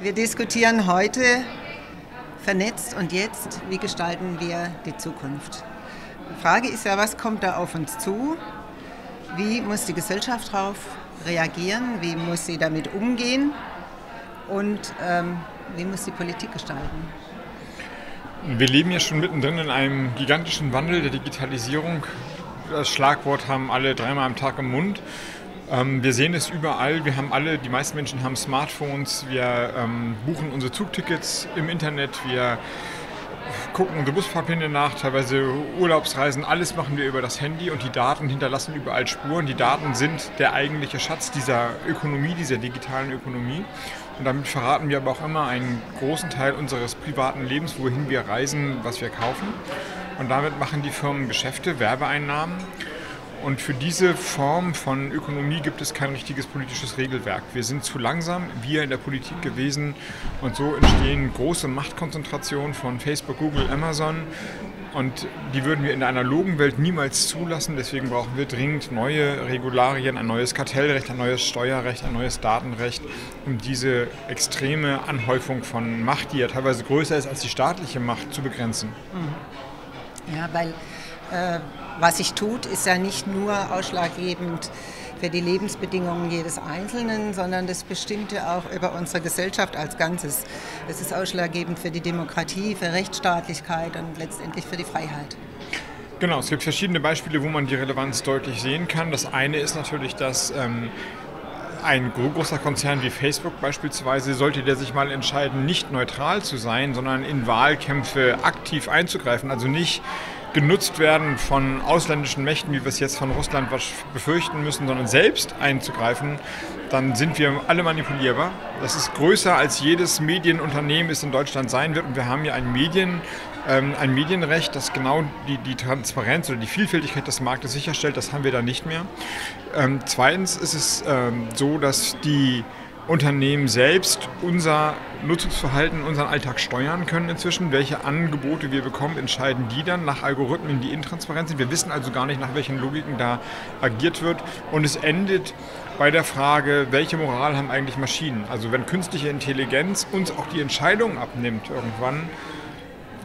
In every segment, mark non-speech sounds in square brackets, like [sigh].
Wir diskutieren heute vernetzt und jetzt, wie gestalten wir die Zukunft. Die Frage ist ja, was kommt da auf uns zu? Wie muss die Gesellschaft darauf reagieren? Wie muss sie damit umgehen? Und ähm, wie muss die Politik gestalten? Wir leben ja schon mittendrin in einem gigantischen Wandel der Digitalisierung. Das Schlagwort haben alle dreimal am Tag im Mund. Ähm, wir sehen es überall. Wir haben alle, die meisten Menschen haben Smartphones. Wir ähm, buchen unsere Zugtickets im Internet. Wir gucken unsere Busfahrpläne nach, teilweise Urlaubsreisen. Alles machen wir über das Handy und die Daten hinterlassen überall Spuren. Die Daten sind der eigentliche Schatz dieser Ökonomie, dieser digitalen Ökonomie. Und damit verraten wir aber auch immer einen großen Teil unseres privaten Lebens, wohin wir reisen, was wir kaufen. Und damit machen die Firmen Geschäfte, Werbeeinnahmen. Und für diese Form von Ökonomie gibt es kein richtiges politisches Regelwerk. Wir sind zu langsam, wir in der Politik gewesen. Und so entstehen große Machtkonzentrationen von Facebook, Google, Amazon. Und die würden wir in der analogen Welt niemals zulassen. Deswegen brauchen wir dringend neue Regularien, ein neues Kartellrecht, ein neues Steuerrecht, ein neues Datenrecht, um diese extreme Anhäufung von Macht, die ja teilweise größer ist als die staatliche Macht, zu begrenzen. Ja, weil was sich tut, ist ja nicht nur ausschlaggebend für die Lebensbedingungen jedes Einzelnen, sondern das bestimmt ja auch über unsere Gesellschaft als Ganzes. Es ist ausschlaggebend für die Demokratie, für Rechtsstaatlichkeit und letztendlich für die Freiheit. Genau, es gibt verschiedene Beispiele, wo man die Relevanz deutlich sehen kann. Das eine ist natürlich, dass ähm, ein großer Konzern wie Facebook beispielsweise, sollte der sich mal entscheiden, nicht neutral zu sein, sondern in Wahlkämpfe aktiv einzugreifen, also nicht genutzt werden von ausländischen Mächten, wie wir es jetzt von Russland befürchten müssen, sondern selbst einzugreifen, dann sind wir alle manipulierbar. Das ist größer als jedes Medienunternehmen es in Deutschland sein wird. Und wir haben ja ein, Medien, ähm, ein Medienrecht, das genau die, die Transparenz oder die Vielfältigkeit des Marktes sicherstellt. Das haben wir da nicht mehr. Ähm, zweitens ist es ähm, so, dass die Unternehmen selbst unser Nutzungsverhalten, unseren Alltag steuern können inzwischen. Welche Angebote wir bekommen, entscheiden die dann nach Algorithmen, die intransparent sind. Wir wissen also gar nicht, nach welchen Logiken da agiert wird. Und es endet bei der Frage, welche Moral haben eigentlich Maschinen? Also wenn künstliche Intelligenz uns auch die Entscheidung abnimmt irgendwann,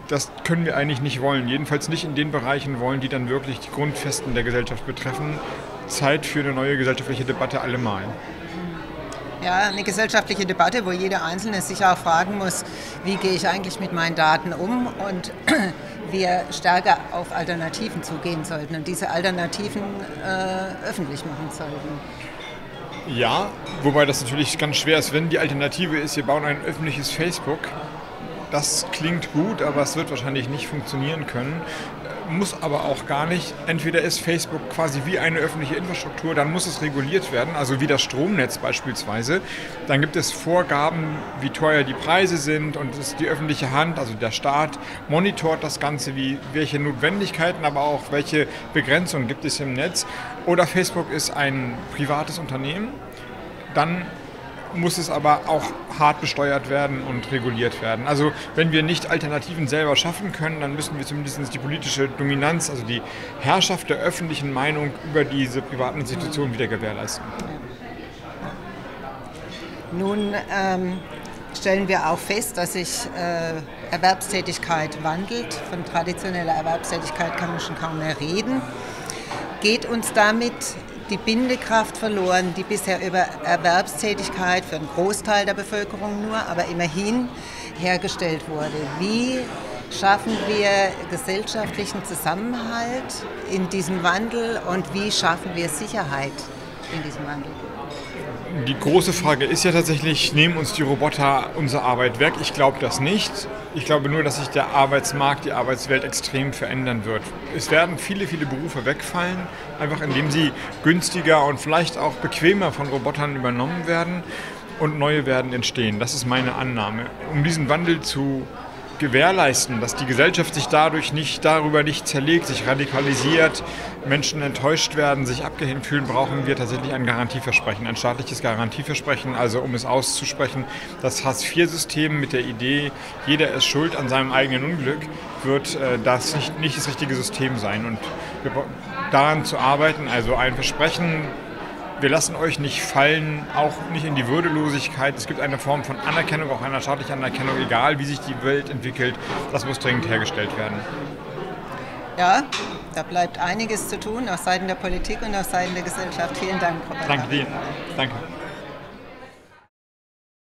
das können wir eigentlich nicht wollen. Jedenfalls nicht in den Bereichen wollen, die dann wirklich die Grundfesten der Gesellschaft betreffen. Zeit für eine neue gesellschaftliche Debatte allemal ja, eine gesellschaftliche Debatte, wo jeder Einzelne sich auch fragen muss, wie gehe ich eigentlich mit meinen Daten um und [clears throat] wir stärker auf Alternativen zugehen sollten und diese Alternativen äh, öffentlich machen sollten. Ja, wobei das natürlich ganz schwer ist, wenn die Alternative ist, wir bauen ein öffentliches Facebook. Das klingt gut, aber es wird wahrscheinlich nicht funktionieren können muss aber auch gar nicht. Entweder ist Facebook quasi wie eine öffentliche Infrastruktur, dann muss es reguliert werden, also wie das Stromnetz beispielsweise. Dann gibt es Vorgaben, wie teuer die Preise sind und es die öffentliche Hand, also der Staat, monitort das Ganze, wie, welche Notwendigkeiten, aber auch welche Begrenzungen gibt es im Netz. Oder Facebook ist ein privates Unternehmen, dann muss es aber auch hart besteuert werden und reguliert werden. Also wenn wir nicht Alternativen selber schaffen können, dann müssen wir zumindest die politische Dominanz, also die Herrschaft der öffentlichen Meinung über diese privaten Institutionen wieder gewährleisten. Nun ähm, stellen wir auch fest, dass sich äh, Erwerbstätigkeit wandelt. Von traditioneller Erwerbstätigkeit kann man schon kaum mehr reden. Geht uns damit die Bindekraft verloren, die bisher über Erwerbstätigkeit für einen Großteil der Bevölkerung nur, aber immerhin hergestellt wurde. Wie schaffen wir gesellschaftlichen Zusammenhalt in diesem Wandel und wie schaffen wir Sicherheit in diesem Wandel? Die große Frage ist ja tatsächlich, nehmen uns die Roboter unsere Arbeit weg? Ich glaube das nicht. Ich glaube nur, dass sich der Arbeitsmarkt, die Arbeitswelt extrem verändern wird. Es werden viele, viele Berufe wegfallen, einfach indem sie günstiger und vielleicht auch bequemer von Robotern übernommen werden und neue werden entstehen. Das ist meine Annahme. Um diesen Wandel zu gewährleisten, dass die Gesellschaft sich dadurch nicht darüber nicht zerlegt, sich radikalisiert, Menschen enttäuscht werden, sich abgehängt fühlen, brauchen wir tatsächlich ein Garantieversprechen, ein staatliches Garantieversprechen, also um es auszusprechen, das Hartz-IV-System mit der Idee, jeder ist schuld an seinem eigenen Unglück, wird äh, das nicht, nicht das richtige System sein. Und daran zu arbeiten, also ein Versprechen, wir lassen euch nicht fallen, auch nicht in die Würdelosigkeit. Es gibt eine Form von Anerkennung, auch einer staatlichen Anerkennung, egal wie sich die Welt entwickelt. Das muss dringend hergestellt werden. Ja, da bleibt einiges zu tun auf Seiten der Politik und auf Seiten der Gesellschaft. Vielen Dank, Robert. Danke dir. Danke.